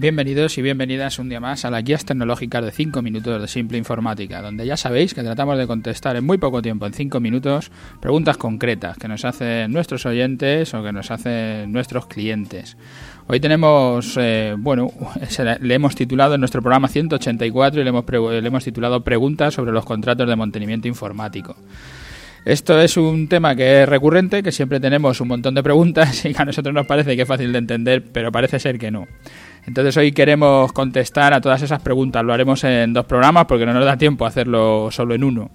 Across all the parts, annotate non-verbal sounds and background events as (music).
Bienvenidos y bienvenidas un día más a las guías tecnológicas de 5 minutos de Simple Informática, donde ya sabéis que tratamos de contestar en muy poco tiempo, en 5 minutos, preguntas concretas que nos hacen nuestros oyentes o que nos hacen nuestros clientes. Hoy tenemos, eh, bueno, (laughs) le hemos titulado en nuestro programa 184 y le hemos, titulado Preguntas sobre los contratos de mantenimiento informático. Esto es un tema que es recurrente, que siempre tenemos un montón de preguntas (laughs) y que a nosotros nos parece que es fácil de entender, pero parece ser que no. Entonces hoy queremos contestar a todas esas preguntas. Lo haremos en dos programas porque no nos da tiempo hacerlo solo en uno.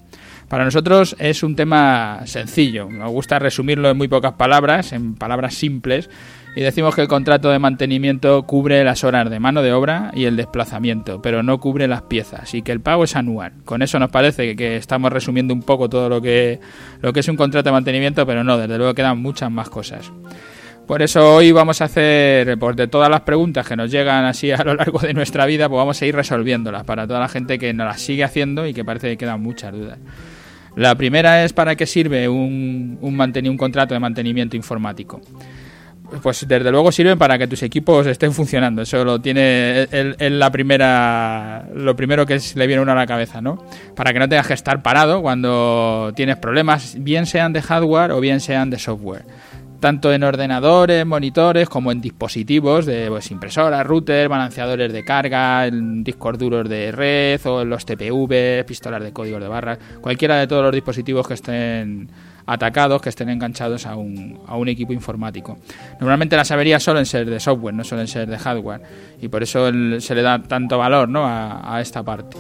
Para nosotros es un tema sencillo. Nos gusta resumirlo en muy pocas palabras, en palabras simples. Y decimos que el contrato de mantenimiento cubre las horas de mano de obra y el desplazamiento, pero no cubre las piezas y que el pago es anual. Con eso nos parece que, estamos resumiendo un poco todo lo que, lo que es un contrato de mantenimiento, pero no, desde luego quedan muchas más cosas. Por eso hoy vamos a hacer, pues de todas las preguntas que nos llegan así a lo largo de nuestra vida, pues vamos a ir resolviéndolas para toda la gente que nos las sigue haciendo y que parece que quedan muchas dudas. La primera es para qué sirve un, un, contrato de mantenimiento informático. Pues desde luego sirve para que tus equipos estén funcionando. Eso lo tiene el, la primera, lo primero que le viene uno a la cabeza, ¿no? Para que no tengas que estar parado cuando tienes problemas, bien sean de hardware o bien sean de software tanto en ordenadores, monitores, como en dispositivos de pues, impresoras, routers, balanceadores de carga, discos duros de red o en los TPV, pistolas de códigos de barras, cualquiera de todos los dispositivos que estén atacados, que estén enganchados a un, a un equipo informático. Normalmente las averías suelen ser de software, no suelen ser de hardware, y por eso se le da tanto valor ¿no? a esta parte.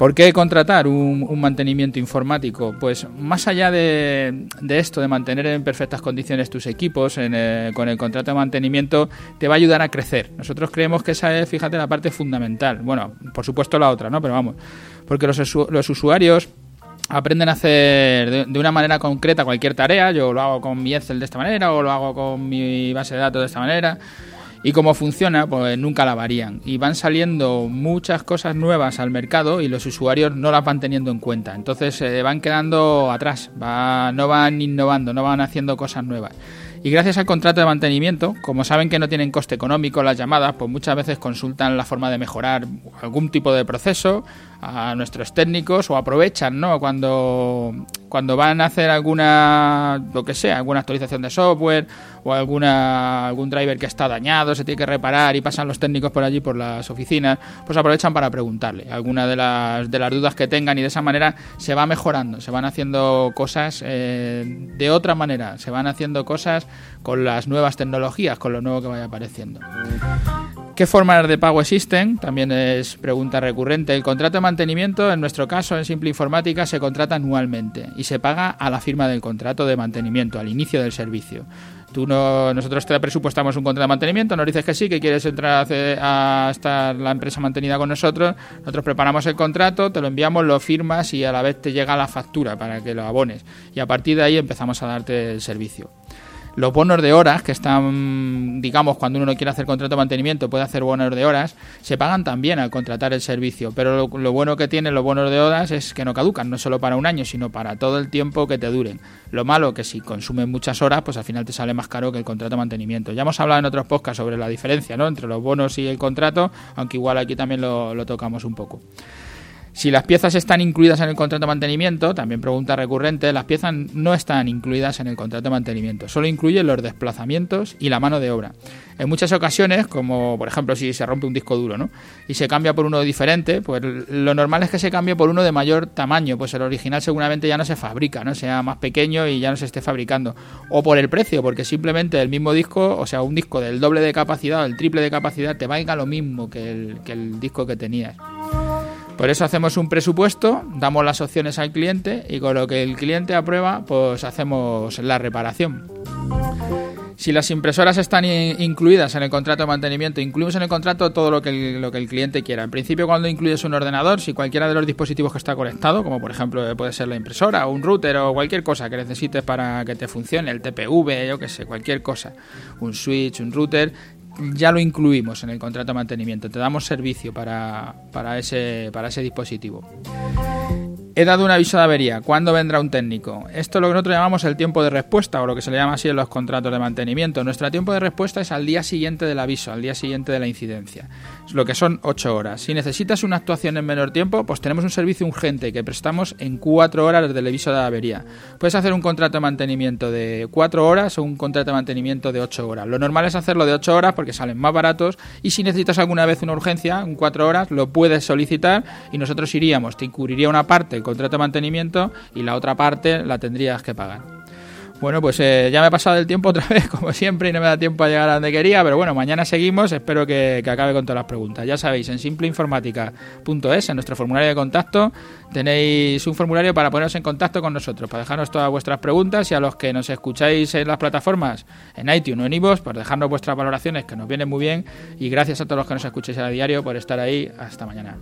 ¿Por qué contratar un, mantenimiento informático? Pues más allá de, esto, de mantener en perfectas condiciones tus equipos en con el contrato de mantenimiento, te va a ayudar a crecer. Nosotros creemos que esa es, fíjate, la parte fundamental. Bueno, por supuesto la otra, ¿no? Pero vamos, porque los, los usuarios aprenden a hacer de, una manera concreta cualquier tarea. Yo lo hago con mi Excel de esta manera o lo hago con mi base de datos de esta manera. Y como funciona, pues nunca la varían. Y van saliendo muchas cosas nuevas al mercado y los usuarios no las van teniendo en cuenta. Entonces se van quedando atrás, no van innovando, no van haciendo cosas nuevas. Y gracias al contrato de mantenimiento, como saben que no tienen coste económico las llamadas, pues muchas veces consultan la forma de mejorar algún tipo de proceso a nuestros técnicos o aprovechan, ¿no? Cuando, cuando van a hacer alguna, lo que sea, alguna actualización de software o alguna, algún driver que está dañado, se tiene que reparar y pasan los técnicos por allí, por las oficinas, pues aprovechan para preguntarle alguna de las, de las dudas que tengan y de esa manera se va mejorando, se van haciendo cosas eh, de otra manera, se van haciendo cosas con las nuevas tecnologías, con lo nuevo que vaya apareciendo. ¿Qué formas de pago existen? También es pregunta recurrente. El contrato de mantenimiento, en nuestro caso, en Simple Informática, se contrata anualmente y se paga a la firma del contrato de mantenimiento, al inicio del servicio. Tú no, nosotros te presupuestamos un contrato de mantenimiento, nos dices que sí, que quieres entrar a, a, estar la empresa mantenida con nosotros, nosotros preparamos el contrato, te lo enviamos, lo firmas y a la vez te llega la factura para que lo abones. Y a partir de ahí empezamos a darte el servicio. Los bonos de horas, que están, digamos, cuando uno no quiere hacer contrato de mantenimiento, puede hacer bonos de horas, se pagan también al contratar el servicio. Pero lo, bueno que tienen los bonos de horas es que no caducan, no solo para un año, sino para todo el tiempo que te duren. Lo malo que si consumen muchas horas, pues al final te sale más caro que el contrato de mantenimiento. Ya hemos hablado en otros podcasts sobre la diferencia ¿no? entre los bonos y el contrato, aunque igual aquí también lo tocamos un poco. Si las piezas están incluidas en el contrato de mantenimiento, también pregunta recurrente, las piezas no están incluidas en el contrato de mantenimiento, solo incluyen los desplazamientos y la mano de obra. En muchas ocasiones, como por ejemplo si se rompe un disco duro ¿no? y se cambia por uno diferente, pues lo normal es que se cambie por uno de mayor tamaño, pues el original seguramente ya no se fabrica, ¿no? sea más pequeño y ya no se esté fabricando. O por el precio, porque simplemente el mismo disco, o sea, un disco del doble de capacidad o el triple de capacidad, te valga lo mismo que el, que el disco que tenías. Por eso hacemos un presupuesto, damos las opciones al cliente y con lo que el cliente aprueba, pues hacemos la reparación. Si las impresoras están incluidas en el contrato de mantenimiento, incluimos en el contrato todo lo que, el, lo que el cliente quiera. En principio, cuando incluyes un ordenador, si cualquiera de los dispositivos que está conectado, como por ejemplo puede ser la impresora, o un router o cualquier cosa que necesites para que te funcione, el TPV, yo qué sé, cualquier cosa, un switch, un router, ya lo incluimos en el contrato de mantenimiento, te damos servicio para, para, ese, para ese dispositivo. He dado un aviso de avería. ¿Cuándo vendrá un técnico? Esto es lo que nosotros llamamos el tiempo de respuesta o lo que se le llama así en los contratos de mantenimiento. Nuestro tiempo de respuesta es al día siguiente del aviso, al día siguiente de la incidencia. Es lo que son 8 horas. Si necesitas una actuación en menor tiempo, pues tenemos un servicio urgente que prestamos en 4 horas desde el aviso de avería. Puedes hacer un contrato de mantenimiento de 4 horas o un contrato de mantenimiento de 8 horas. Lo normal es hacerlo de 8 horas porque salen más baratos y si necesitas alguna vez una urgencia, en 4 horas, lo puedes solicitar y nosotros iríamos, te cubriría una parte contrato de mantenimiento y la otra parte la tendrías que pagar. Bueno, pues eh, ya me he pasado el tiempo (laughs) otra vez, como siempre, y no me da tiempo a llegar a donde quería, pero bueno, mañana seguimos, espero que, acabe con todas las preguntas. Ya sabéis, en simpleinformática.es, en nuestro formulario de contacto, tenéis un formulario para poneros en contacto con nosotros, para dejarnos todas vuestras preguntas y a los que nos escucháis en las plataformas, en iTunes o en iVoox, por dejarnos vuestras valoraciones, que nos vienen muy bien, y gracias a todos los que nos escucháis a diario por estar ahí. Hasta mañana.